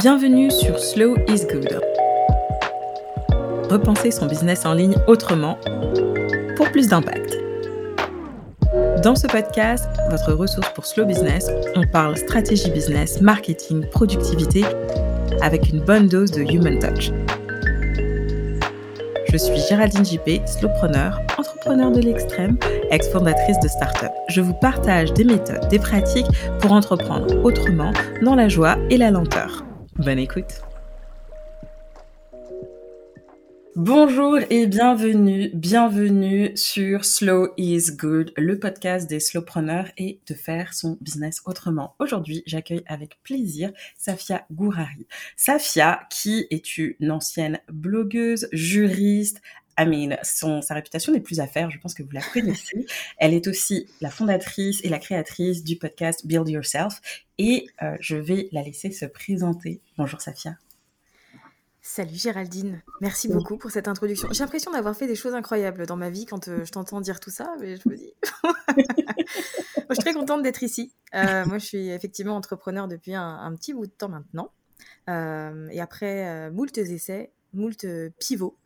Bienvenue sur Slow is Good. Repenser son business en ligne autrement pour plus d'impact. Dans ce podcast, votre ressource pour Slow Business, on parle stratégie business, marketing, productivité avec une bonne dose de human touch. Je suis Géraldine JP, slowpreneur, entrepreneur de l'extrême, ex-fondatrice de start-up. Je vous partage des méthodes, des pratiques pour entreprendre autrement, dans la joie et la lenteur. Bonne écoute. Bonjour et bienvenue, bienvenue sur Slow is Good, le podcast des slowpreneurs et de faire son business autrement. Aujourd'hui, j'accueille avec plaisir Safia Gourari. Safia, qui est une ancienne blogueuse, juriste, I mean, son, sa réputation n'est plus à faire, je pense que vous la connaissez. Elle est aussi la fondatrice et la créatrice du podcast Build Yourself et euh, je vais la laisser se présenter. Bonjour Safia. Salut Géraldine, merci beaucoup pour cette introduction. J'ai l'impression d'avoir fait des choses incroyables dans ma vie quand euh, je t'entends dire tout ça, mais je me dis. je suis très contente d'être ici. Euh, moi, je suis effectivement entrepreneur depuis un, petit bout de temps maintenant. Euh, et après moult essais, moult pivots,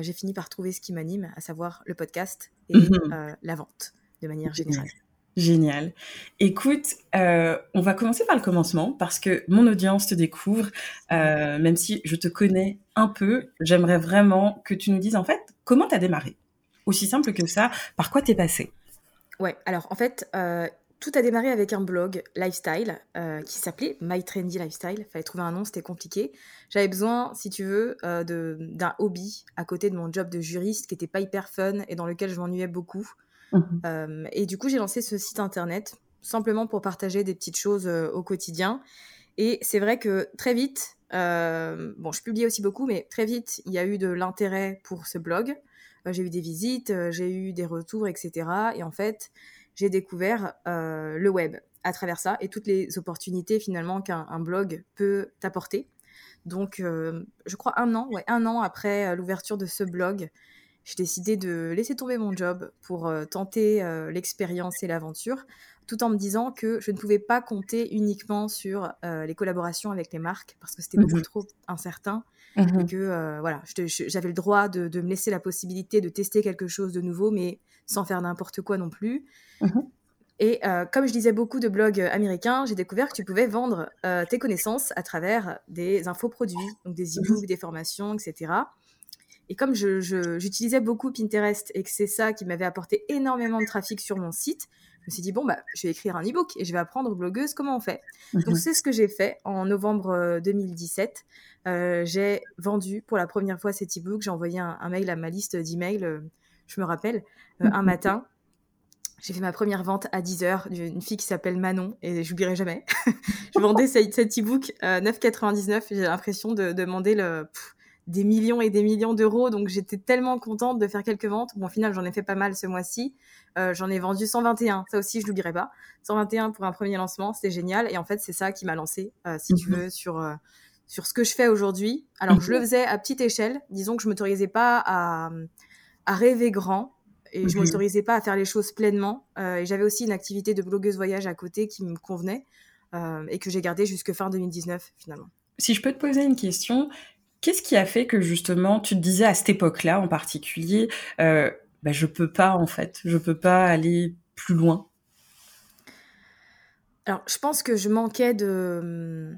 j'ai fini par trouver ce qui m'anime, à savoir le podcast et mhm. la vente de manière générale. Génial. Écoute, euh, on va commencer par le commencement parce que mon audience te découvre, euh, même si je te connais un peu, j'aimerais vraiment que tu nous dises en fait comment tu as démarré? Aussi simple que ça, par quoi t'es passé Ouais, alors en fait, euh, tout a démarré avec un blog lifestyle qui s'appelait My Trendy Lifestyle. Fallait trouver un nom, c'était compliqué. J'avais besoin, si tu veux, d'un hobby à côté de mon job de juriste qui était pas hyper fun et dans lequel je m'ennuyais beaucoup. Mhm. Euh, et du coup, j'ai lancé ce site internet simplement pour partager des petites choses euh, au quotidien. Et c'est vrai que très vite, euh, bon, je publie aussi beaucoup, mais très vite, il y a eu de l'intérêt pour ce blog. j'ai eu des visites, j'ai eu des retours, etc. Et en fait, j'ai découvert le web à travers ça et toutes les opportunités finalement qu'un blog peut t'apporter. Donc, je crois un an, ouais, un an après l'ouverture de ce blog, j'ai décidé de laisser tomber mon job pour euh, tenter euh, l'expérience et l'aventure, tout en me disant que je ne pouvais pas compter uniquement sur euh, les collaborations avec les marques parce que c'était beaucoup mmh trop incertain mmh et que voilà, j'avais le droit de, me laisser la possibilité de tester quelque chose de nouveau, mais sans faire n'importe quoi non plus. Mmh et comme je lisais beaucoup de blogs américains, j'ai découvert que tu pouvais vendre tes connaissances à travers des infoproduits, donc des e-books, des formations, etc. Et comme j'utilisais beaucoup Pinterest et que c'est ça qui m'avait apporté énormément de trafic sur mon site, je me suis dit, bon, bah, je vais écrire un e-book et je vais apprendre blogueuse comment on fait? Donc, mhm. c'est ce que j'ai fait en novembre 2017. Euh, euh, j'ai vendu pour la première fois cet e-book. J'ai envoyé un, mail à ma liste d'emails, euh, je me rappelle, un mhm. matin. J'ai fait ma première vente à 10h d'une fille qui s'appelle Manon et j'oublierai jamais. je vendais cet, e-book 9,99. J'ai l'impression de, demander le des millions et des millions d'euros. Donc j'étais tellement contente de faire quelques ventes. Bon, au final, j'en ai fait pas mal ce mois-ci. Euh, j'en ai vendu 121. Ça aussi, je l'oublierai pas. 121 pour un premier lancement, c'était génial. Et en fait, c'est ça qui m'a lancé, euh, si tu mhm. veux, sur euh, sur ce que je fais aujourd'hui. Alors, je le mhm. faisais à petite échelle. Disons que je m'autorisais pas à, à rêver grand. Et je mhm. m'autorisais pas à faire les choses pleinement. et j'avais aussi une activité de blogueuse voyage à côté qui me convenait et que j'ai gardé jusque fin 2019 finalement. Si je peux te poser une question, Qu'est-ce qui a fait que justement tu te disais à cette époque-là en particulier, euh, bah, je peux pas en fait, je peux pas aller plus loin? Alors, je pense que je manquais de,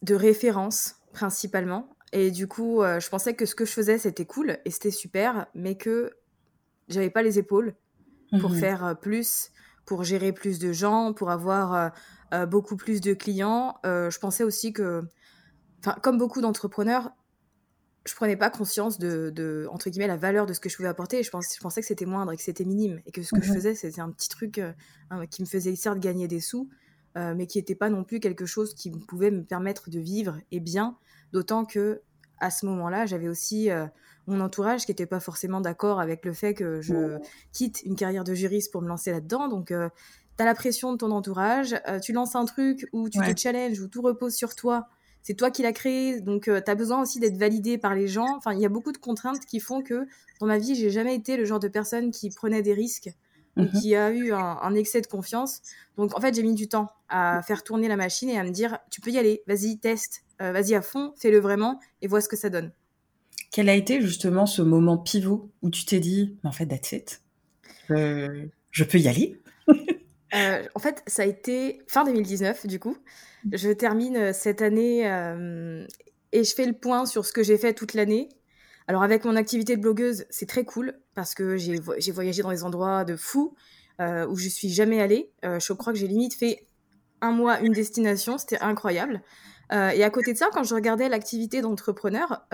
de références principalement. Et du coup, euh, je pensais que ce que je faisais, c'était cool et c'était super, mais que j'avais pas les épaules pour mmh faire euh, plus, pour gérer plus de gens, pour avoir euh, beaucoup plus de clients. je pensais aussi que, comme beaucoup d'entrepreneurs, je prenais pas conscience de, entre guillemets la valeur de ce que je pouvais apporter. Et je, pense, je pensais que c'était moindre et que c'était minime. Et que ce que je faisais c'était un petit truc euh, hein, qui me faisait certes gagner des sous euh, mais qui n'était pas non plus quelque chose qui pouvait me permettre de vivre et bien. D'autant que à ce moment-là j'avais aussi euh, mon entourage qui n'était pas forcément d'accord avec le fait que je quitte une carrière de juriste pour me lancer là-dedans. Donc tu as la pression de ton entourage tu lances un truc où tu te challenges où tout repose sur toi c'est toi qui l'as créé, donc euh, tu as besoin aussi d'être validé par les gens. Enfin, il y a beaucoup de contraintes qui font que dans ma vie, j'ai jamais été le genre de personne qui prenait des risques et mhm. qui a eu un, excès de confiance. Donc en fait, j'ai mis du temps à faire tourner la machine et à me dire, tu peux y aller, vas-y, teste, euh, vas-y à fond, fais-le vraiment et vois ce que ça donne. Quel a été justement ce moment pivot où tu t'es dit, en fait, that's it, euh, je peux y aller? Euh, En fait, ça a été fin 2019, du coup. Je termine cette année et je fais le point sur ce que j'ai fait toute l'année alors avec mon activité de blogueuse, c'est très cool parce que j'ai voyagé dans des endroits de fou euh, où je suis jamais allée. Euh, je crois que j'ai limite fait un mois, une destination, c'était incroyable. Euh, et à côté de ça, quand je regardais l'activité d'entrepreneur,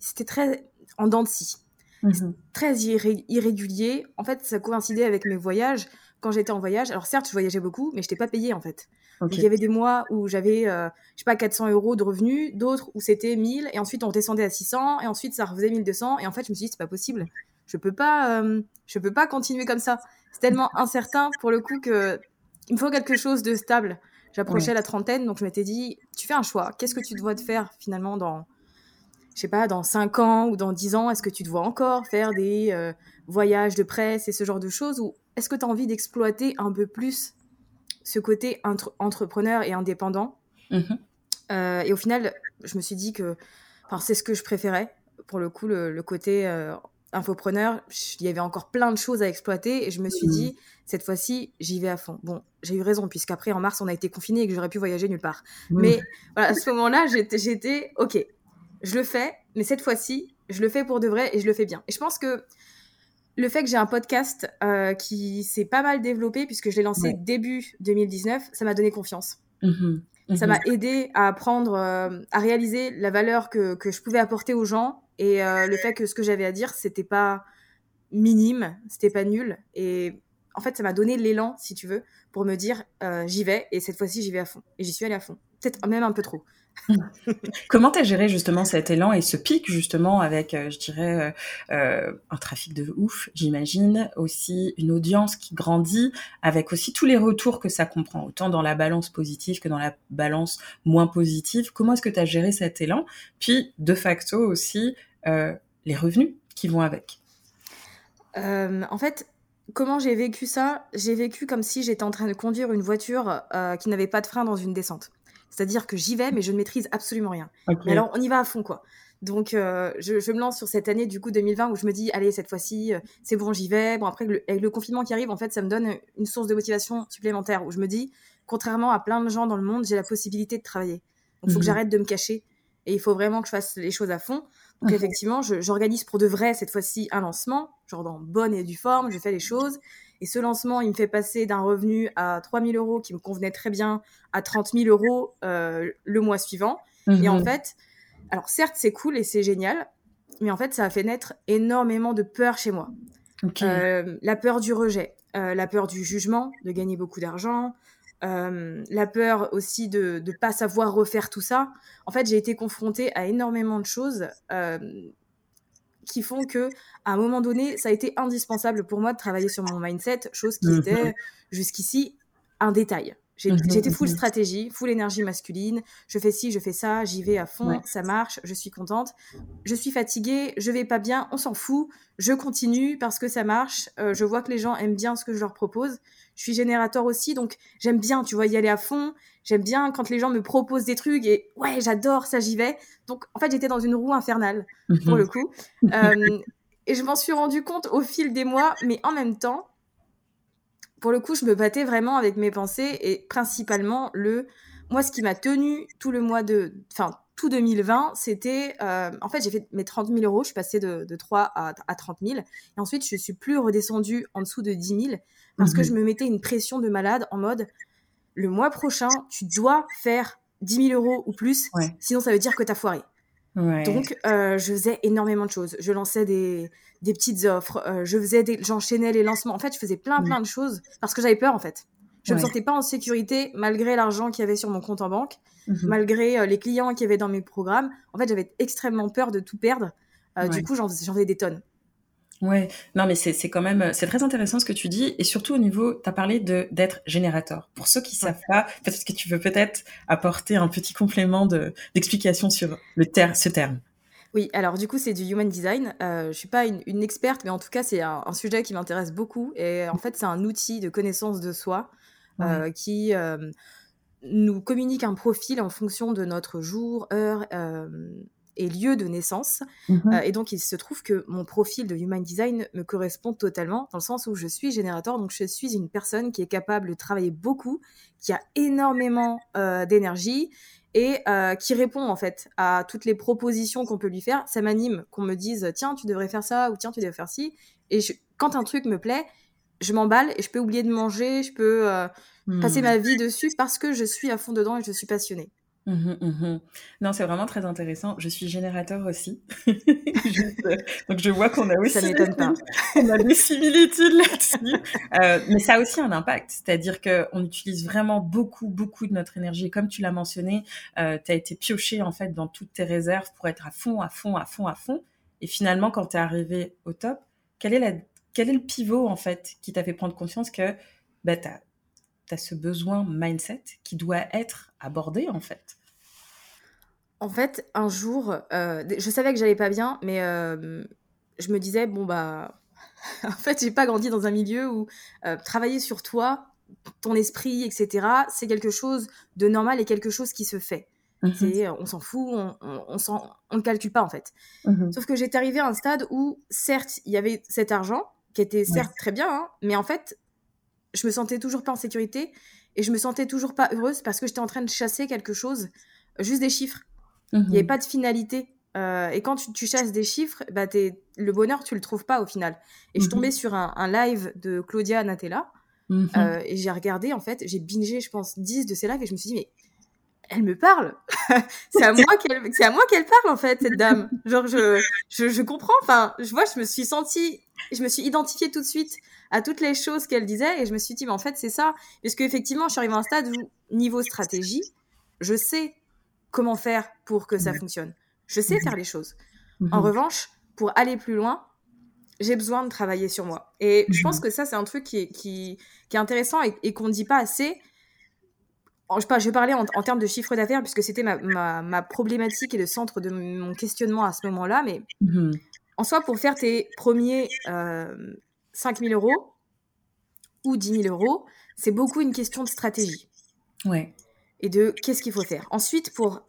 c'était très en dents de scie. Mhm. Très irrégulier. En fait, ça coïncidait avec mes voyages. Quand j'étais en voyage, alors certes, je voyageais beaucoup, mais je n'étais pas payée en fait il y avait des mois où j'avais, euh, je sais pas, 400 euros de revenus, d'autres où c'était 1000, et ensuite on descendait à 600, et ensuite ça refaisait 1200, et en fait je me suis dit, c'est pas possible. Je peux pas, euh, je peux pas continuer comme ça. C'est tellement incertain pour le coup que il me faut quelque chose de stable. J'approchais la trentaine, donc je m'étais dit, tu fais un choix. Qu'est-ce que tu dois te faire finalement dans, je sais pas, dans 5 ans ou dans 10 ans? Est-ce que tu te vois encore faire des euh, voyages de presse et ce genre de choses Ou est-ce que tu as envie d'exploiter un peu plus ce côté entrepreneur et indépendant? Mhm. Euh, et au final, je me suis dit que c'est ce que je préférais. Pour le coup, le, côté euh, infopreneur, il y avait encore plein de choses à exploiter et je me suis dit, cette fois-ci, j'y vais à fond. Bon, j'ai eu raison, puisqu'après, en mars, on a été confinés et que j'aurais pu voyager nulle part. Mhm. Mais à ce moment-là, j'étais, OK, je le fais, mais cette fois-ci, je le fais pour de vrai et je le fais bien. Et je pense que le fait que j'ai un podcast euh, qui s'est pas mal développé, puisque je l'ai lancé début 2019, ça m'a donné confiance. Mmh ça mmh m'a aidé à apprendre, euh, à réaliser la valeur que, que, je pouvais apporter aux gens et euh, le fait que ce que j'avais à dire, c'était pas minime, c'était pas nul. Et en fait, ça m'a donné l'élan, si tu veux, pour me dire j'y vais et cette fois-ci, j'y vais à fond. Et j'y suis allée à fond. Peut-être même un peu trop. Comment t'as géré justement cet élan et ce pic justement avec, euh, je dirais, euh, euh, un trafic de ouf, j'imagine, aussi une audience qui grandit, avec aussi tous les retours que ça comprend, autant dans la balance positive que dans la balance moins positive. Comment est-ce que tu as géré cet élan? Puis, de facto aussi, les revenus qui vont avec? en fait, comment j'ai vécu ça? J'ai vécu comme si j'étais en train de conduire une voiture qui n'avait pas de frein dans une descente. C'est-à-dire que j'y vais, mais je ne maîtrise absolument rien. Mais alors, on y va à fond, quoi. Donc, euh, je, me lance sur cette année, du coup, 2020, où je me dis, allez, cette fois-ci, euh, c'est bon, j'y vais. Bon, après, avec le confinement qui arrive, en fait, ça me donne une source de motivation supplémentaire, où je me dis, contrairement à plein de gens dans le monde, j'ai la possibilité de travailler. Donc, il faut que mhm. j'arrête de me cacher. Et il faut vraiment que je fasse les choses à fond. Donc, effectivement, j'organise pour de vrai, cette fois-ci, un lancement, genre dans bonne et due forme, je fais les choses. Et ce lancement, il me fait passer d'un revenu à 3 000 euros qui me convenait très bien à 30 000 euros euh, le mois suivant. Et en mhm. fait, alors certes, c'est cool et c'est génial, mais en fait, ça a fait naître énormément de peur chez moi. Euh, la peur du rejet, euh, la peur du jugement, de gagner beaucoup d'argent, la peur aussi de ne pas savoir refaire tout ça. En fait, j'ai été confrontée à énormément de choses qui font que à un moment donné, ça a été indispensable pour moi de travailler sur mon mindset, chose qui mhm. était jusqu'ici un détail. Mhm, j'étais full mhm. stratégie, full énergie masculine. Je fais ci, je fais ça, j'y vais à fond, ça marche, je suis contente. Je suis fatiguée, je vais pas bien, on s'en fout. Je continue parce que ça marche. Euh, je vois que les gens aiment bien ce que je leur propose. Je suis générateur aussi, donc j'aime bien, tu vois, y aller à fond. J'aime bien quand les gens me proposent des trucs et ouais, j'adore ça, j'y vais. Donc en fait, j'étais dans une roue infernale pour le coup. Euh, et je m'en suis rendu compte au fil des mois, mais en même temps, pour le coup, je me battais vraiment avec mes pensées et principalement le. Moi, ce qui m'a tenu tout le mois de. Enfin, tout 2020, c'était. Euh, en fait, j'ai fait mes 30 000 euros, je suis passée de, de 3 à, à, 30 000. Et ensuite, je suis plus redescendue en dessous de 10 000 parce que mhm. je me mettais une pression de malade en mode le mois prochain, tu dois faire 10 000 euros ou plus, sinon ça veut dire que tu as foiré. Donc, euh, je faisais énormément de choses. Je lançais des, des petites offres, euh, je faisais des, j'enchaînais les lancements. En fait, je faisais plein, plein de choses parce que j'avais peur, en fait. Je ne me sentais pas en sécurité malgré l'argent qu'il y avait sur mon compte en banque, mhm. malgré euh, les clients qu'il y avait dans mes programmes. En fait, j'avais extrêmement peur de tout perdre. Du coup, j'en faisais des tonnes. Ouais, non mais c'est quand même c'est très intéressant ce que tu dis et surtout au niveau tu as parlé d'être générateur. Pour ceux qui savent pas, parce que tu veux peut-être apporter un petit complément de d'explication sur le ter ce terme. Oui, alors du coup, c'est du human design. Euh, je suis pas une, experte, mais en tout cas, c'est un, sujet qui m'intéresse beaucoup. Et en fait, c'est un outil de connaissance de soi euh, qui euh, nous communique un profil en fonction de notre jour, heure euh, et lieu de naissance. Mhm. et donc, il se trouve que mon profil de human design me correspond totalement, dans le sens où je suis générateur, donc je suis une personne qui est capable de travailler beaucoup, qui a énormément d'énergie et qui répond en fait à toutes les propositions qu'on peut lui faire. Ça m'anime qu'on me dise tiens tu devrais faire ça ou tiens tu devrais faire ci. Et quand un truc me plaît, je m'emballe et je peux oublier de manger, je peux euh, passer hmm. ma vie dessus parce que je suis à fond dedans et je suis passionnée. Mmh mmh non, c'est vraiment très intéressant. Je suis générateur aussi. Euh, donc je vois qu'on a aussi on a des similitudes là-dessus. Euh, mais ça a aussi un impact. C'est-à-dire qu'on utilise vraiment beaucoup, beaucoup de notre énergie. Comme tu l'as mentionné, euh, tu as été pioché en fait dans toutes tes réserves pour être à fond, à fond, à fond, à fond. Et finalement, quand tu es arrivé au top, quel est, la, quel est le pivot en fait qui t'a fait prendre conscience que bah, tu as ce besoin mindset qui doit être abordé en fait? En fait, un jour, euh, je savais que j'allais pas bien, mais euh, je me disais, bon bah, en fait, j'ai pas grandi dans un milieu où euh, travailler sur toi, ton esprit, etc., c'est quelque chose de normal et quelque chose qui se fait. Mmh on s'en fout, on, on, ne calcule pas en fait. Mmh Sauf que j'étais arrivée à un stade où, certes, il y avait cet argent, qui était certes très bien, hein, mais en fait, je me sentais toujours pas en sécurité et je me sentais toujours pas heureuse parce que j'étais en train de chasser quelque chose, juste des chiffres. Il n'y avait mhm. pas de finalité. Euh, et quand tu, chasses des chiffres, bah le bonheur, tu le trouves pas au final. Et je mhm. tombais sur un, live de Claudia Natella mhm. euh, et j'ai regardé, en fait, j'ai bingé, je pense, 10 de ses lives et je me suis dit, mais elle me parle. c'est à moi qu'elle, c'est à moi qu'elle parle en fait cette dame. Genre je, je, je comprends. Enfin, je vois, je me suis sentie, je me suis identifiée tout de suite à toutes les choses qu'elle disait et je me suis dit, mais en fait, c'est ça. Parce qu'effectivement, je suis arrivée à un stade où, niveau stratégie, je sais comment faire pour que ça fonctionne. Je sais faire les choses. En revanche, pour aller plus loin, j'ai besoin de travailler sur moi. Et je pense que ça, c'est un truc qui est, qui, qui est intéressant et, qu'on ne dit pas assez. Je, vais parler en, termes de chiffre d'affaires, puisque c'était ma, ma, ma, problématique et le centre de mon questionnement à ce moment-là. Mais mhm. en soi, pour faire tes premiers euh, 5 000 euros ou 10 000 euros, c'est beaucoup une question de stratégie. Ouais. Et de qu'est-ce qu'il faut faire. Ensuite, pour,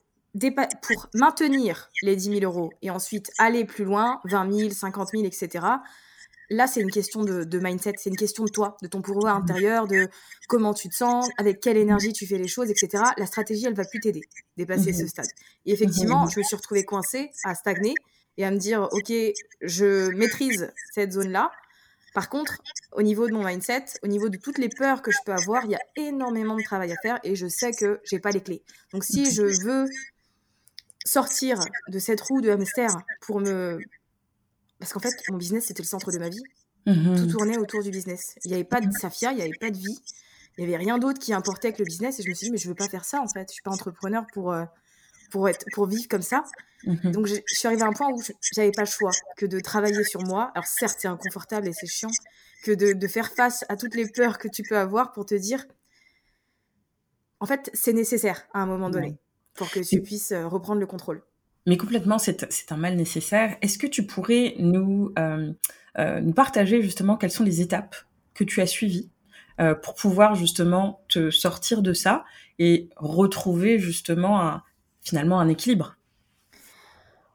pour maintenir les 10 000 euros et ensuite aller plus loin, 20 000, 50 000, etc., là, c'est une question de, mindset, c'est une question de toi, de ton pouvoir intérieur, de comment tu te sens, avec quelle énergie tu fais les choses, etc. La stratégie, elle va plus t'aider, dépasser ce stade. Et effectivement, je me suis retrouvée coincée à stagner et à me dire, OK, je maîtrise cette zone-là, par contre, au niveau de mon mindset, au niveau de toutes les peurs que je peux avoir, il y a énormément de travail à faire et je sais que j'ai pas les clés. Donc si je veux sortir de cette roue de hamster pour me parce qu'en fait, mon business c'était le centre de ma vie. Mhm. Tout tournait autour du business. Il n'y avait pas de Safia, il n'y avait pas de vie. Il n'y avait rien d'autre qui importait que le business et je me suis dit mais je veux pas faire ça en fait. Je suis pas entrepreneur pour euh, pour être pour vivre comme ça. Mhm. Donc, je, suis arrivée à un point où j'avais pas le choix que de travailler sur moi. Alors, certes, c'est inconfortable et c'est chiant que de, faire face à toutes les peurs que tu peux avoir pour te dire, en fait, c'est nécessaire à un moment donné pour que tu puisses euh, reprendre le contrôle. Mais complètement, c'est un mal nécessaire. Est-ce que tu pourrais nous, euh, euh, nous partager justement quelles sont les étapes que tu as suivies pour pouvoir justement te sortir de ça et retrouver justement finalement un équilibre?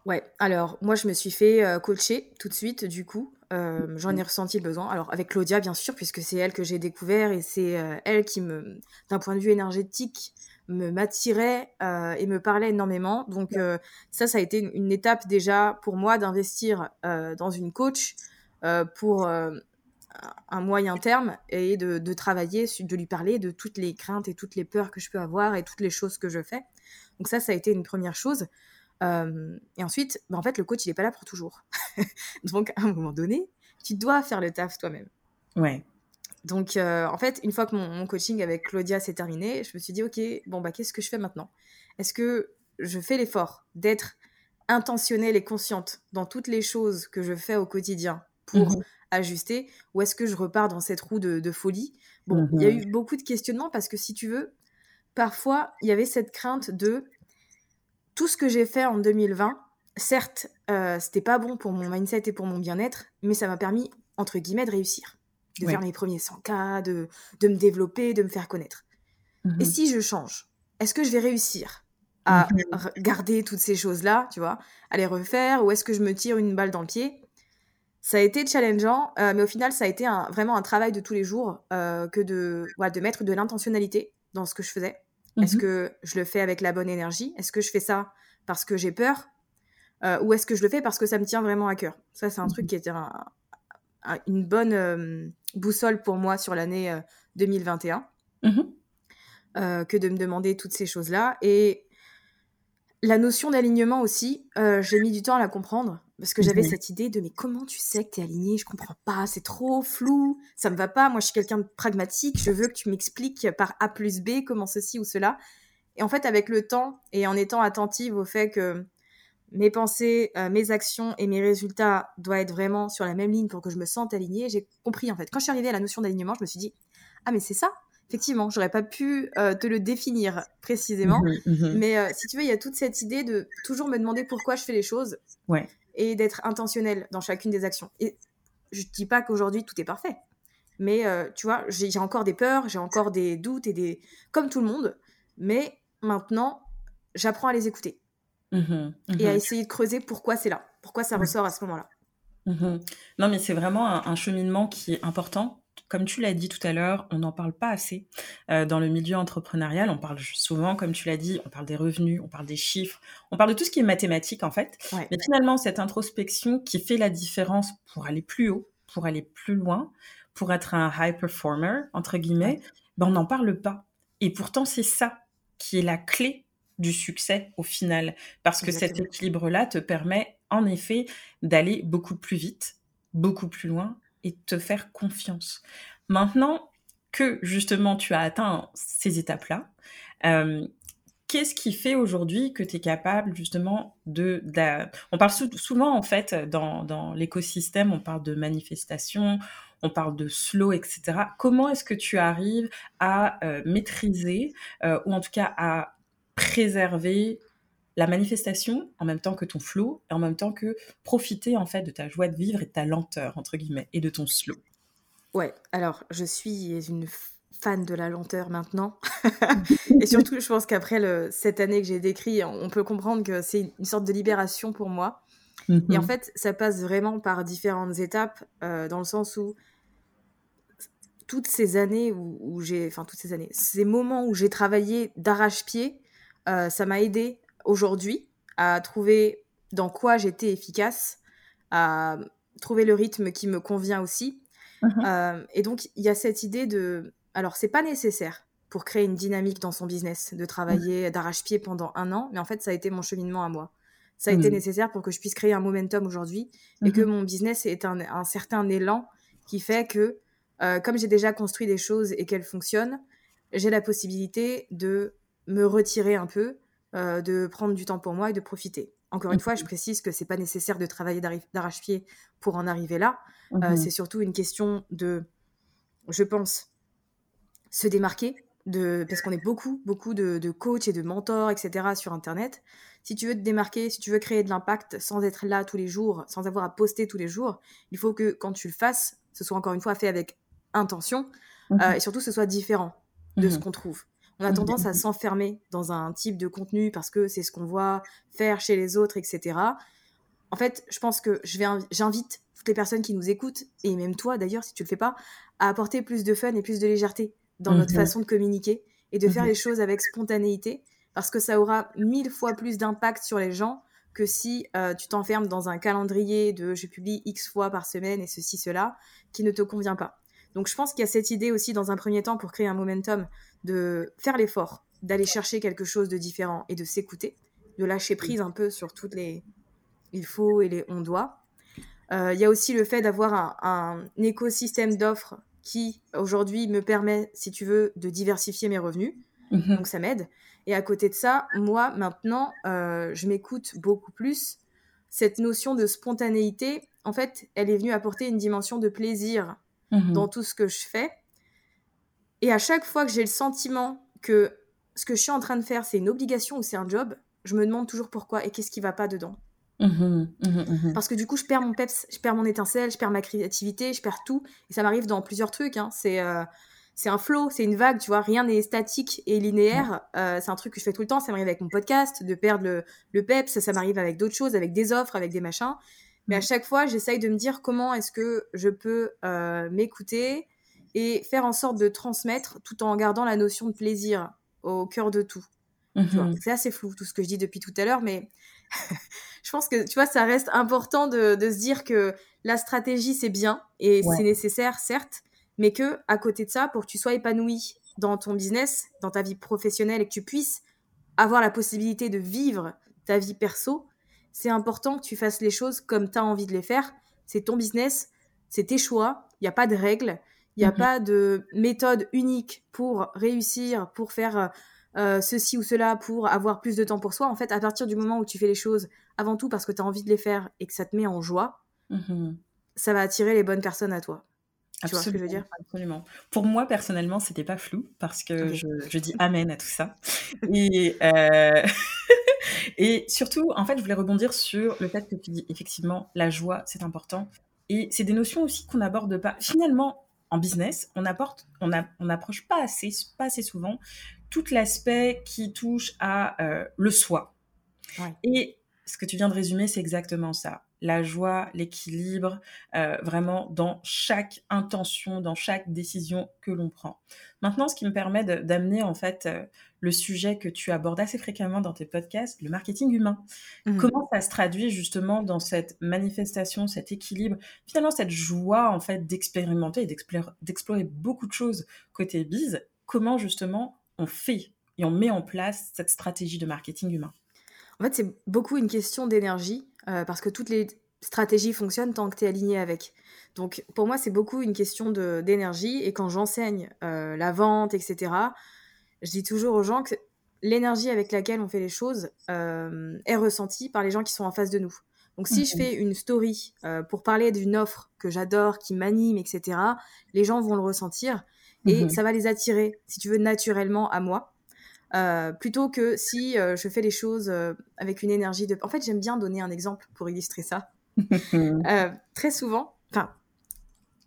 Ouais, alors moi je me suis fait euh, coacher tout de suite du coup. Euh, j'en ai ressenti le besoin. Alors avec Claudia bien sûr, puisque c'est elle que j'ai découvert et c'est euh, elle qui me, d'un point de vue énergétique, me m'attirait et me parlait énormément. Donc ça, ça a été une, étape déjà pour moi d'investir dans une coach pour un moyen terme et de, de, travailler, de lui parler de toutes les craintes et toutes les peurs que je peux avoir et toutes les choses que je fais. Donc ça, ça a été une première chose. Euh, et ensuite, bah, en fait, le coach, il n'est pas là pour toujours. Donc, à un moment donné, tu dois faire le taf toi-même. Ouais. Donc, euh, en fait, une fois que mon, coaching avec Claudia s'est terminé, je me suis dit, OK, bon, bah, qu'est-ce que je fais maintenant? Est-ce que je fais l'effort d'être intentionnelle et consciente dans toutes les choses que je fais au quotidien pour mhm. ajuster? Ou est-ce que je repars dans cette roue de, folie? Bon, il y a mhm. eu beaucoup de questionnements parce que si tu veux, parfois, il y avait cette crainte de tout ce que j'ai fait en 2020, certes, euh, c'était pas bon pour mon mindset et pour mon bien-être, mais ça m'a permis, entre guillemets, de réussir. De faire mes premiers 100K, de, de me développer, de me faire connaître. Et Mhm. si je change, est-ce que je vais réussir à Mhm. garder toutes ces choses-là, tu vois, à les refaire, ou est-ce que je me tire une balle dans le pied? Ça a été challengeant, euh, mais au final, ça a été un- vraiment un travail de tous les jours euh, que de, voilà, de mettre de l'intentionnalité dans ce que je faisais. Est-ce Mhm. que je le fais avec la bonne énergie? Est-ce que je fais ça parce que j'ai peur? Euh, Ou est-ce que je le fais parce que ça me tient vraiment à cœur? Ça, c'est un truc qui était un- une bonne euh, boussole pour moi sur l'année euh, 2021 Mhm. euh, que de me demander toutes ces choses-là. Et la notion d'alignement aussi, euh, j'ai mis du temps à la comprendre parce que j'avais Mhm. cette idée de mais comment tu sais que tu es aligné? Je comprends pas, c'est trop flou, ça me va pas. Moi, je suis quelqu'un de pragmatique, je veux que tu m'expliques par A plus B comment ceci ou cela. Et en fait, avec le temps et en étant attentive au fait que mes pensées, euh, mes actions et mes résultats doivent être vraiment sur la même ligne pour que je me sente alignée, j'ai compris en fait. Quand je suis arrivée à la notion d'alignement, je me suis dit ah mais c'est ça. Effectivement, j'aurais pas pu euh, te le définir précisément, Mhm. Mhm. mais euh, si tu veux, il y a toute cette idée de toujours me demander pourquoi je fais les choses Ouais. et d'être intentionnel dans chacune des actions. Et je dis pas qu'aujourd'hui tout est parfait, mais tu vois, j'ai encore des peurs, j'ai encore des doutes et des comme tout le monde, mais maintenant j'apprends à les écouter Mhm. et à Mhm. essayer de creuser pourquoi c'est là, pourquoi ça Ouais. ressort à ce moment-là. Non, mais c'est vraiment un, un cheminement qui est important. Comme tu l'as dit tout à l'heure, on n'en parle pas assez euh, dans le milieu entrepreneurial. On parle souvent, comme tu l'as dit, on parle des revenus, on parle des chiffres, on parle de tout ce qui est mathématique en fait. Ouais. Mais finalement, cette introspection qui fait la différence pour aller plus haut, pour aller plus loin, pour être un high performer, entre guillemets, ben, on n'en parle pas. Et pourtant, c'est ça qui est la clé du succès au final. Parce que cet équilibre-là te permet en effet d'aller beaucoup plus vite, beaucoup plus loin et de te faire confiance. Maintenant que justement tu as atteint ces étapes-là, euh, qu'est-ce qui fait aujourd'hui que tu es capable justement de... de- On parle sou- souvent en fait dans, dans l'écosystème, on parle de manifestation, on parle de slow, etc. Comment est-ce que tu arrives à euh, maîtriser euh, ou en tout cas à préserver la manifestation en même temps que ton flow et en même temps que profiter en fait de ta joie de vivre et de ta lenteur entre guillemets et de ton slow. Ouais, alors je suis une fan de la lenteur maintenant. et surtout, je pense qu'après le- cette année que j'ai décrit, on peut comprendre que c'est une sorte de libération pour moi. Et en Mhm. fait, ça passe vraiment par différentes étapes, euh, dans le sens où toutes ces années où, où j'ai, enfin toutes ces années, ces moments où j'ai travaillé d'arrache-pied, euh, ça m'a aidé aujourd'hui à trouver dans quoi j'étais efficace, à trouver le rythme qui me convient aussi. Mhm. Euh, et donc, il y a cette idée de... Alors, c'est pas nécessaire pour créer une dynamique dans son business, de travailler d'arrache-pied pendant un an, mais en fait, ça a été mon cheminement à moi. Ça a été Mhm. nécessaire pour que je puisse créer un momentum aujourd'hui et que Mhm. mon business ait un, un certain élan qui fait que, euh, comme j'ai déjà construit des choses et qu'elles fonctionnent, j'ai la possibilité de me retirer un peu, euh, de prendre du temps pour moi et de profiter. Encore une fois, je précise que c'est pas nécessaire de travailler d'arrache-pied pour en arriver là. Euh, Mhm. c'est surtout une question de, je pense, se démarquer, de, parce qu'on est beaucoup, beaucoup de, de coachs et de mentors, etc. sur Internet. Si tu veux te démarquer, si tu veux créer de l'impact sans être là tous les jours, sans avoir à poster tous les jours, il faut que quand tu le fasses, ce soit encore une fois fait avec intention Mhm. euh, et surtout ce soit différent de ce Mhm. qu'on trouve. On a Mhm. tendance à s'enfermer dans un type de contenu parce que c'est ce qu'on voit faire chez les autres, etc. En fait, je pense que je vais invi- j'invite toutes les personnes qui nous écoutent, et même toi d'ailleurs, si tu le fais pas, à apporter plus de fun et plus de légèreté dans notre Mhm. façon de communiquer et de faire Mhm. les choses avec spontanéité, parce que ça aura mille fois plus d'impact sur les gens que si euh, tu t'enfermes dans un calendrier de je publie X fois par semaine et ceci, cela, qui ne te convient pas. Donc je pense qu'il y a cette idée aussi dans un premier temps pour créer un momentum de faire l'effort, d'aller chercher quelque chose de différent et de s'écouter, de lâcher prise un peu sur toutes les il faut et les on doit. Euh, Il y a aussi le fait d'avoir un, un écosystème d'offres qui aujourd'hui me permet, si tu veux, de diversifier mes revenus. Mhm. Donc ça m'aide. Et à côté de ça, moi maintenant, euh, je m'écoute beaucoup plus. Cette notion de spontanéité, en fait, elle est venue apporter une dimension de plaisir Mhm. dans tout ce que je fais. Et à chaque fois que j'ai le sentiment que ce que je suis en train de faire, c'est une obligation ou c'est un job, je me demande toujours pourquoi et qu'est-ce qui va pas dedans. Mhm, mhm. Parce que du coup, je perds mon peps, je perds mon étincelle, je perds ma créativité, je perds tout. Et ça m'arrive dans plusieurs trucs. hein. C'est euh, c'est un flow, c'est une vague, tu vois. Rien n'est statique et linéaire. Euh, c'est un truc que je fais tout le temps. Ça m'arrive avec mon podcast, de perdre le, le peps. Ça m'arrive avec d'autres choses, avec des offres, avec des machins. Mais à chaque fois, j'essaye de me dire comment est-ce que je peux euh, m'écouter et faire en sorte de transmettre tout en gardant la notion de plaisir au cœur de tout. Mhm. C'est assez flou tout ce que je dis depuis tout à l'heure, mais je pense que tu vois, ça reste important de, de se dire que la stratégie c'est bien et Ouais. c'est nécessaire, certes, mais que à côté de ça, pour que tu sois épanoui dans ton business, dans ta vie professionnelle et que tu puisses avoir la possibilité de vivre ta vie perso, c'est important que tu fasses les choses comme tu as envie de les faire. C'est ton business, c'est tes choix, il n'y a pas de règles, il n'y a Mhm. pas de méthode unique pour réussir, pour faire euh, ceci ou cela, pour avoir plus de temps pour soi. En fait, à partir du moment où tu fais les choses avant tout parce que tu as envie de les faire et que ça te met en joie, Mhm. ça va attirer les bonnes personnes à toi. Tu vois ce que je veux Absolument, dire? absolument. Pour moi, personnellement, c'était pas flou parce que je dis amen à tout ça. Et, euh, et surtout, en fait, je voulais rebondir sur le fait que tu dis effectivement la joie, c'est important. Et c'est des notions aussi qu'on n'aborde pas. Finalement, en business, on apporte, on a- on n'approche pas assez, pas assez souvent tout l'aspect qui touche à euh, le soi. Ouais. Et ce que tu viens de résumer, c'est exactement ça. La joie, l'équilibre, euh, vraiment dans chaque intention, dans chaque décision que l'on prend. Maintenant, ce qui me permet d'amener en fait euh, le sujet que tu abordes assez fréquemment dans tes podcasts, le marketing humain. Mhm. Comment ça se traduit justement dans cette manifestation, cet équilibre, finalement cette joie en fait d'expérimenter et d'explorer d'explorer beaucoup de choses côté bise. Comment justement on fait et on met en place cette stratégie de marketing humain? En fait, c'est beaucoup une question d'énergie, euh, parce que toutes les stratégies fonctionnent tant que tu es aligné avec. Donc, pour moi, c'est beaucoup une question d'énergie. Et quand j'enseigne euh, la vente, etc., je dis toujours aux gens que l'énergie avec laquelle on fait les choses euh, est ressentie par les gens qui sont en face de nous. Donc, si je Mhm. fais une story euh, pour parler d'une offre que j'adore, qui m'anime, etc., les gens vont le ressentir et Mhm. ça va les attirer, si tu veux, naturellement à moi. Euh, plutôt que si euh, je fais les choses euh, avec une énergie de... En fait, j'aime bien donner un exemple pour illustrer ça. Très souvent, enfin,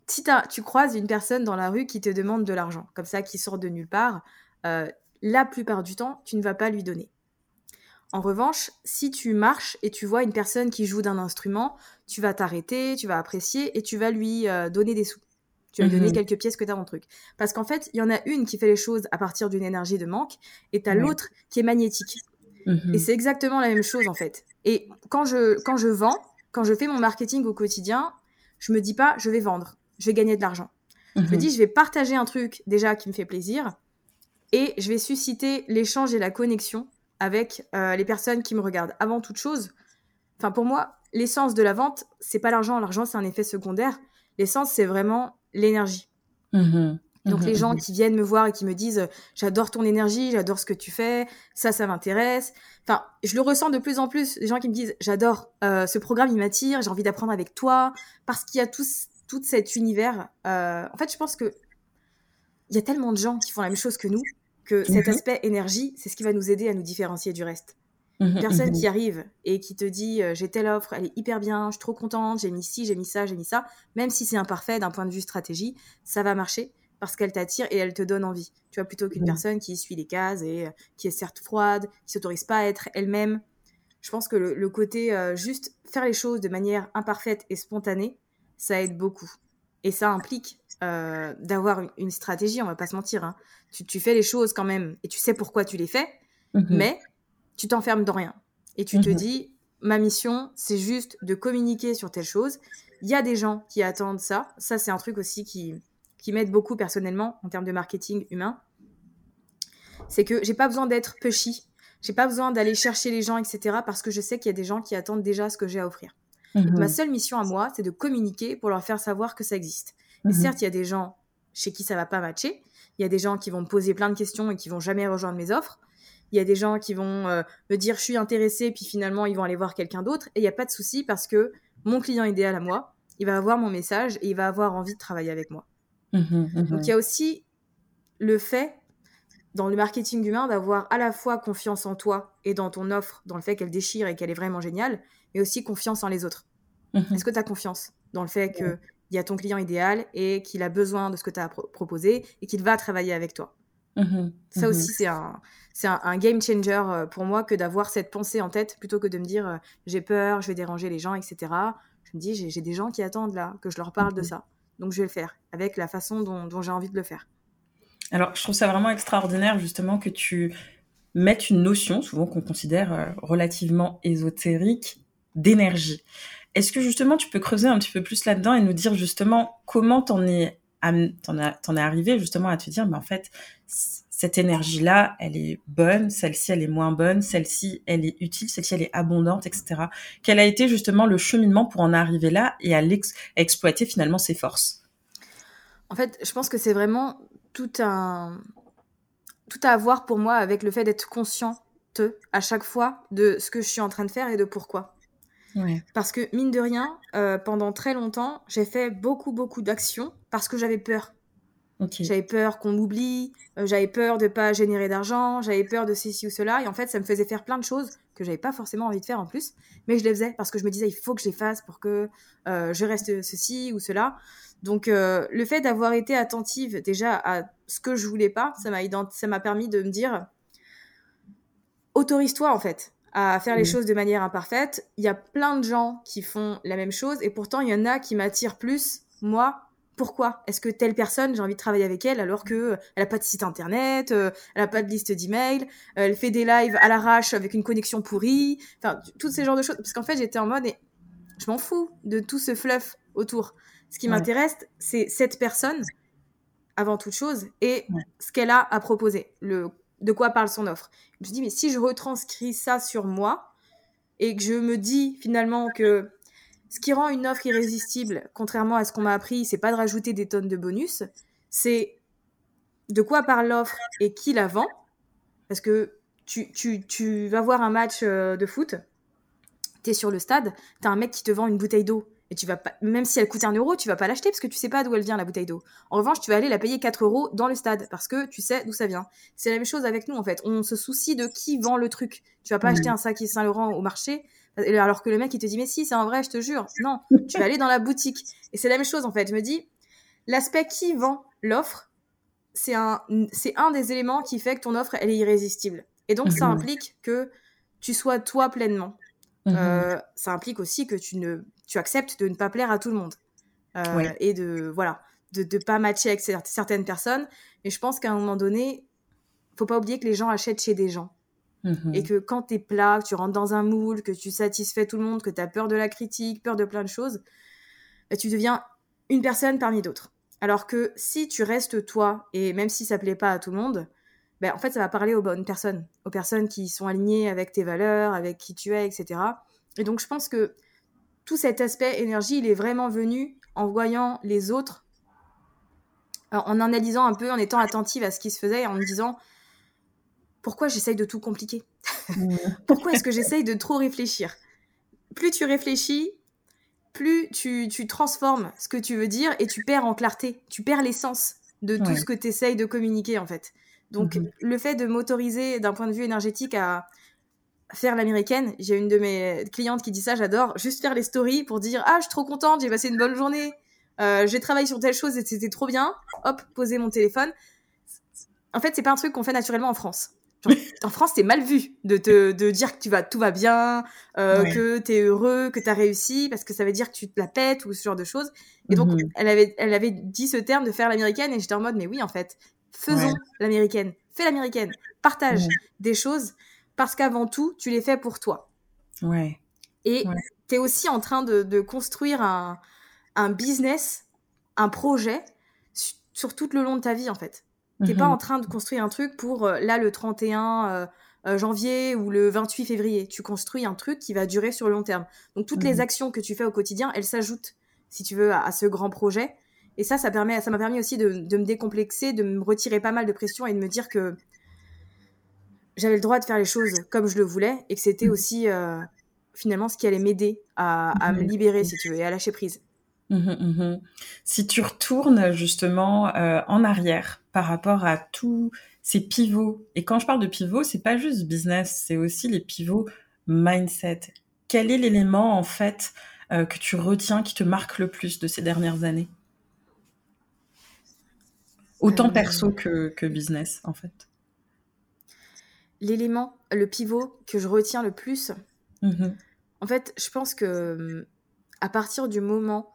si tu croises une personne dans la rue qui te demande de l'argent, comme ça, qui sort de nulle part, la plupart du temps, tu ne vas pas lui donner. En revanche, si tu marches et tu vois une personne qui joue d'un instrument, tu vas t'arrêter, tu vas apprécier et tu vas lui donner des sous. Tu vas lui donner Mhm. quelques pièces que tu as dans le truc. Parce qu'en fait, il y en a une qui fait les choses à partir d'une énergie de manque et tu as l'autre qui est magnétique. Mhm. Et c'est exactement la même chose en fait. Et quand je, quand je vends, quand je fais mon marketing au quotidien, je me dis pas je vais vendre, je vais gagner de l'argent. Je me Mhm. dis je vais partager un truc déjà qui me fait plaisir et je vais susciter l'échange et la connexion avec euh, les personnes qui me regardent. Avant toute chose, enfin pour moi, l'essence de la vente, c'est pas l'argent. L'argent c'est un effet secondaire. L'essence c'est vraiment l'énergie. Mhm. Donc Mhm. les gens Mhm. qui viennent me voir et qui me disent j'adore ton énergie, j'adore ce que tu fais, ça ça m'intéresse. Enfin, je le ressens de plus en plus, les gens qui me disent j'adore euh, ce programme, il m'attire, j'ai envie d'apprendre avec toi parce qu'il y a tout, cet univers. Euh, en fait, je pense que il y a tellement de gens qui font la même chose que nous que cet aspect énergie, c'est ce qui va nous aider à nous différencier du reste. Une personne Mhm. qui arrive et qui te dit euh, j'ai telle offre, elle est hyper bien, je suis trop contente, j'ai mis ci, j'ai mis ça, j'ai mis ça, même si c'est imparfait d'un point de vue stratégie, ça va marcher parce qu'elle t'attire et elle te donne envie. Tu vois, plutôt qu'une personne qui suit les cases et euh, qui est certes froide, qui s'autorise pas à être elle-même. Je pense que le, le côté euh, juste faire les choses de manière imparfaite et spontanée, ça aide beaucoup. Et ça implique d'avoir une, une stratégie, on va pas se mentir. hein. Tu, tu fais les choses quand même et tu sais pourquoi tu les fais, mais tu t'enfermes dans rien. Et tu te Mhm. dis, ma mission, c'est juste de communiquer sur telle chose. Il y a des gens qui attendent ça. Ça, c'est un truc aussi qui, qui m'aide beaucoup personnellement en termes de marketing humain. C'est que j'ai pas besoin d'être pushy. J'ai pas besoin d'aller chercher les gens, etc. Parce que je sais qu'il y a des gens qui attendent déjà ce que j'ai à offrir. Mhm. ma seule mission à moi, c'est de communiquer pour leur faire savoir que ça existe. Et Mhm. certes, il y a des gens chez qui ça va pas matcher. Il y a des gens qui vont me poser plein de questions et qui vont jamais rejoindre mes offres. Il y a des gens qui vont euh, me dire je suis intéressé, puis finalement ils vont aller voir quelqu'un d'autre. Et il n'y a pas de souci parce que mon client idéal à moi, il va avoir mon message et il va avoir envie de travailler avec moi. Mhm. Mhm. Donc il y a aussi le fait dans le marketing humain d'avoir à la fois confiance en toi et dans ton offre, dans le fait qu'elle déchire et qu'elle est vraiment géniale, mais aussi confiance en les autres. Mhm. Est-ce que tu as confiance dans le fait qu'il y a ton client idéal et qu'il a besoin de ce que tu as proposé et qu'il va travailler avec toi? Mhm. Ça mhm. aussi, c'est un, c'est un, game changer euh, pour moi que d'avoir cette pensée en tête plutôt que de me dire euh, j'ai peur, je vais déranger les gens, etc. Je me dis j'ai des gens qui attendent là, que je leur parle de ça. Donc je vais le faire avec la façon dont j'ai envie de le faire. Alors, je trouve ça vraiment extraordinaire, justement, que tu mettes une notion, souvent qu'on considère euh, relativement ésotérique, d'énergie. Est-ce que justement tu peux creuser un petit peu plus là-dedans et nous dire justement comment t'en es, t'en, es arrivé justement à te dire, mais en fait, cette énergie-là, elle est bonne, celle-ci, elle est moins bonne, celle-ci, elle est utile, celle-ci, elle est abondante, etc. Quel a été justement le cheminement pour en arriver là et à, à exploiter finalement ses forces? En fait, je pense que c'est vraiment tout tout à voir pour moi avec le fait d'être consciente à chaque fois de ce que je suis en train de faire et de pourquoi. Parce que mine de rien, euh, pendant très longtemps, j'ai fait beaucoup beaucoup d'actions parce que j'avais peur. J'avais peur qu'on m'oublie, euh, j'avais peur de pas générer d'argent, j'avais peur de ceci ou cela, et en fait, ça me faisait faire plein de choses que j'avais pas forcément envie de faire en plus, mais je les faisais parce que je me disais il faut que je les fasse pour que euh, je reste ceci ou cela. Donc euh, le fait d'avoir été attentive déjà à ce que je voulais pas, ça m'a ça m'a permis de me dire autorise-toi en fait à faire les choses de manière imparfaite. Il y a plein de gens qui font la même chose et pourtant il y en a qui m'attirent plus. Moi, pourquoi? Est-ce que telle personne, j'ai envie de travailler avec elle alors que euh, elle a pas de site internet, euh, elle a pas de liste d'emails, elle fait des lives à l'arrache avec une connexion pourrie, enfin toutes ces genres de choses. Parce qu'en fait j'étais en mode, et je m'en fous de tout ce fluff autour. Ce qui m'intéresse, c'est cette personne, avant toute chose, et ce qu'elle a à proposer, le, de quoi parle son offre. Je me dis, mais si je retranscris ça sur moi, et que je me dis finalement que ce qui rend une offre irrésistible, contrairement à ce qu'on m'a appris, c'est pas de rajouter des tonnes de bonus, c'est de quoi parle l'offre et qui la vend. Parce que tu, tu, tu vas voir un match euh, de foot, tu es sur le stade, tu as un mec qui te vend une bouteille d'eau. Et tu vas pas, même si elle coûte un euro, tu vas pas l'acheter parce que tu sais pas d'où elle vient la bouteille d'eau. En revanche, tu vas aller la payer 4 euros dans le stade parce que tu sais d'où ça vient. C'est la même chose avec nous en fait. On se soucie de qui vend le truc. Tu vas pas acheter un sac Saint Laurent au marché alors que le mec il te dit mais si c'est un vrai, je te jure. Non, tu vas aller dans la boutique. Et c'est la même chose en fait. Je me dis l'aspect qui vend l'offre, c'est un c'est un des éléments qui fait que ton offre elle est irrésistible. Et donc ça mhm. implique que tu sois toi pleinement. Mhm. Euh, ça implique aussi que tu ne tu acceptes de ne pas plaire à tout le monde euh, et de voilà de ne pas matcher avec certaines personnes. Mais je pense qu'à un moment donné, faut pas oublier que les gens achètent chez des gens. Mhm. Et que quand tu es plat, que tu rentres dans un moule, que tu satisfais tout le monde, que tu as peur de la critique, peur de plein de choses, bah, tu deviens une personne parmi d'autres. Alors que si tu restes toi, et même si ça plaît pas à tout le monde, bah, en fait, ça va parler aux bonnes personnes, aux personnes qui sont alignées avec tes valeurs, avec qui tu es, etc. Et donc, je pense que tout cet aspect énergie, il est vraiment venu en voyant les autres, en analysant un peu, en étant attentive à ce qui se faisait, en me disant pourquoi j'essaye de tout compliquer? Pourquoi est-ce que j'essaye de trop réfléchir? Plus tu réfléchis, plus tu, transformes ce que tu veux dire et tu perds en clarté, tu perds l'essence de tout ce que tu essayes de communiquer en fait. Donc mhm. le fait de m'autoriser d'un point de vue énergétique à faire l'américaine, j'ai une de mes clientes qui dit ça, j'adore, juste faire les stories pour dire ah je suis trop contente, j'ai passé une bonne journée, euh, j'ai travaillé sur telle chose et c'était trop bien, hop, poser mon téléphone. En fait, c'est pas un truc qu'on fait naturellement en France en France, c'est mal vu de te de dire que tu vas, tout va bien, euh, que tu es heureux, que tu as réussi, parce que ça veut dire que tu te la pètes ou ce genre de choses. Et donc, mhm. elle, avait, elle avait dit ce terme de faire l'américaine, et j'étais en mode, mais oui, en fait, faisons l'américaine, fais l'américaine, partage des choses, parce qu'avant tout, tu les fais pour toi. Ouais. Et tu es aussi en train de, de construire un, un business, un projet sur tout le long de ta vie, en fait. T'es pas mhm. en train de construire un truc pour euh, là le 31 euh, euh, janvier ou le 28 février. Tu construis un truc qui va durer sur le long terme. Donc toutes les mhm. actions que tu fais au quotidien, elles s'ajoutent, si tu veux, à, ce grand projet. Et ça, ça permet, ça m'a permis aussi de, me décomplexer, de me retirer pas mal de pression et de me dire que j'avais le droit de faire les choses comme je le voulais et que c'était mhm. aussi finalement ce qui allait m'aider à, à, me libérer, si tu veux, et à lâcher prise. Mmh mmh si tu retournes justement euh, en arrière par rapport à tous ces pivots, et quand je parle de pivots, c'est pas juste business, c'est aussi les pivots mindset. Quel est l'élément en fait euh, que tu retiens qui te marque le plus de ces dernières années? Autant perso que, que business en fait. L'élément, le pivot que je retiens le plus, mmh en fait, je pense que à partir du moment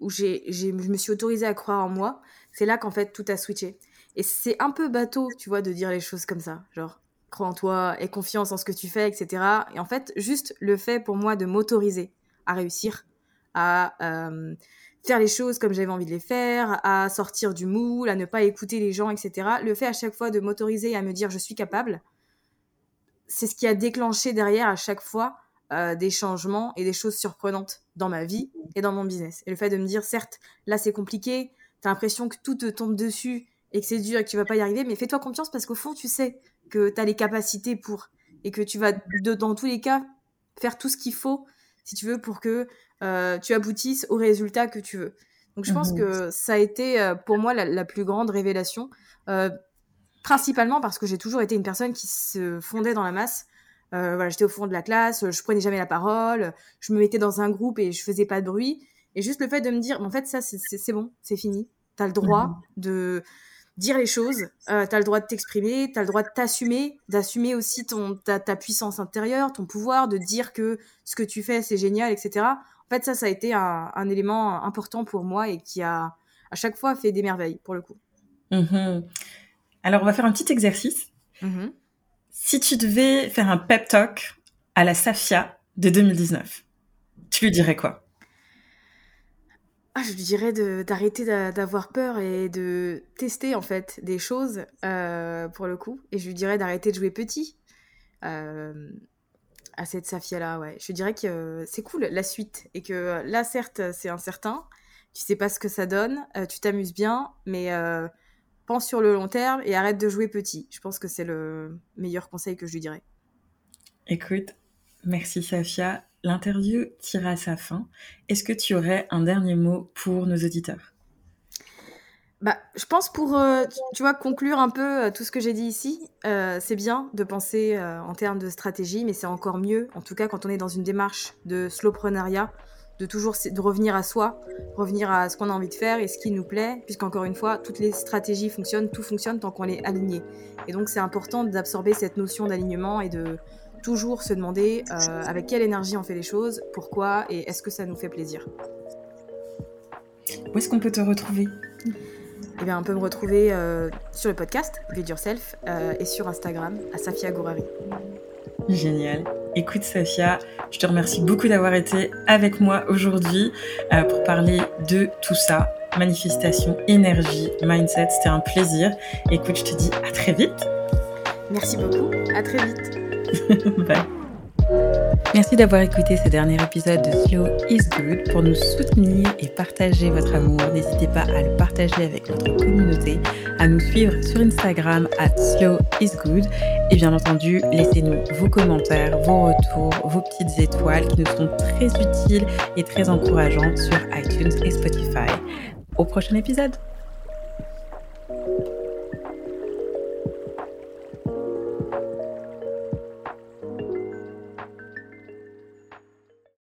où j'ai, je me suis autorisée à croire en moi, c'est là qu'en fait tout a switché. Et c'est un peu bateau, tu vois, de dire les choses comme ça. Genre, crois en toi, aie confiance en ce que tu fais, etc. Et en fait, juste le fait pour moi de m'autoriser à réussir, à euh, faire les choses comme j'avais envie de les faire, à sortir du moule, à ne pas écouter les gens, etc. Le fait à chaque fois de m'autoriser à me dire je suis capable, c'est ce qui a déclenché derrière à chaque fois euh, des changements et des choses surprenantes dans ma vie et dans mon business. Et le fait de me dire, certes, là c'est compliqué, tu as l'impression que tout te tombe dessus et que c'est dur et que tu vas pas y arriver, mais fais-toi confiance parce qu'au fond, tu sais que tu as les capacités pour et que tu vas, dans tous les cas, faire tout ce qu'il faut, si tu veux, pour que euh, tu aboutisses au résultat que tu veux. Donc je pense mmh que ça a été euh, pour moi la, plus grande révélation, principalement parce que j'ai toujours été une personne qui se fondait dans la masse euh, voilà, j'étais au fond de la classe, je prenais jamais la parole, je me mettais dans un groupe et je faisais pas de bruit. Et juste le fait de me dire, en fait, ça, c'est bon, c'est fini. Tu as le droit mhm. de dire les choses, euh, tu as le droit de t'exprimer, tu as le droit de t'assumer, d'assumer aussi ton, ta, ta, puissance intérieure, ton pouvoir, de dire que ce que tu fais, c'est génial, etc. En fait, ça, ça a été un, un, élément important pour moi et qui a à chaque fois fait des merveilles, pour le coup. Mhm. Alors, on va faire un petit exercice. Mhm. Si tu devais faire un pep talk à la Safia de 2019, tu lui dirais quoi? Ah, je lui dirais d'arrêter d'avoir peur et de tester en fait des choses euh, pour le coup. Et je lui dirais d'arrêter de jouer petit euh, à cette Safia là. Ouais, je lui dirais que c'est cool la suite et que là certes c'est incertain, tu sais pas ce que ça donne, euh, tu t'amuses bien, mais pense sur le long terme et arrête de jouer petit. Je pense que c'est le meilleur conseil que je lui dirais. Écoute, merci Safia. L'interview tire à sa fin. Est-ce que tu aurais un dernier mot pour nos auditeurs? Bah, je pense pour, euh, tu vois, conclure un peu euh, tout ce que j'ai dit ici, euh, c'est bien de penser en termes de stratégie, mais c'est encore mieux, en tout cas quand on est dans une démarche de slowpreneuriat, de toujours de revenir à soi, revenir à ce qu'on a envie de faire et ce qui nous plaît, puisqu'encore une fois, toutes les stratégies fonctionnent, tout fonctionne tant qu'on est aligné. Et donc c'est important d'absorber cette notion d'alignement et de toujours se demander euh, avec quelle énergie on fait les choses, pourquoi et est-ce que ça nous fait plaisir. Où est-ce qu'on peut te retrouver? Eh bien, on peut me retrouver euh, sur le podcast Lead Yourself euh, et sur Instagram à Safia Gourari. Génial. Écoute Safia, je te remercie beaucoup d'avoir été avec moi aujourd'hui euh, pour parler de tout ça. Manifestation, énergie, mindset, c'était un plaisir. Écoute, je te dis à très vite. Merci beaucoup, à très vite. Bye. Merci d'avoir écouté ce dernier épisode de Slow is Good. Pour nous soutenir et partager votre amour, n'hésitez pas à le partager avec notre communauté, à nous suivre sur Instagram at Slow is Good et bien entendu, laissez-nous vos commentaires, vos retours, vos petites étoiles qui nous sont très utiles et très encourageants sur iTunes et Spotify. Au prochain épisode!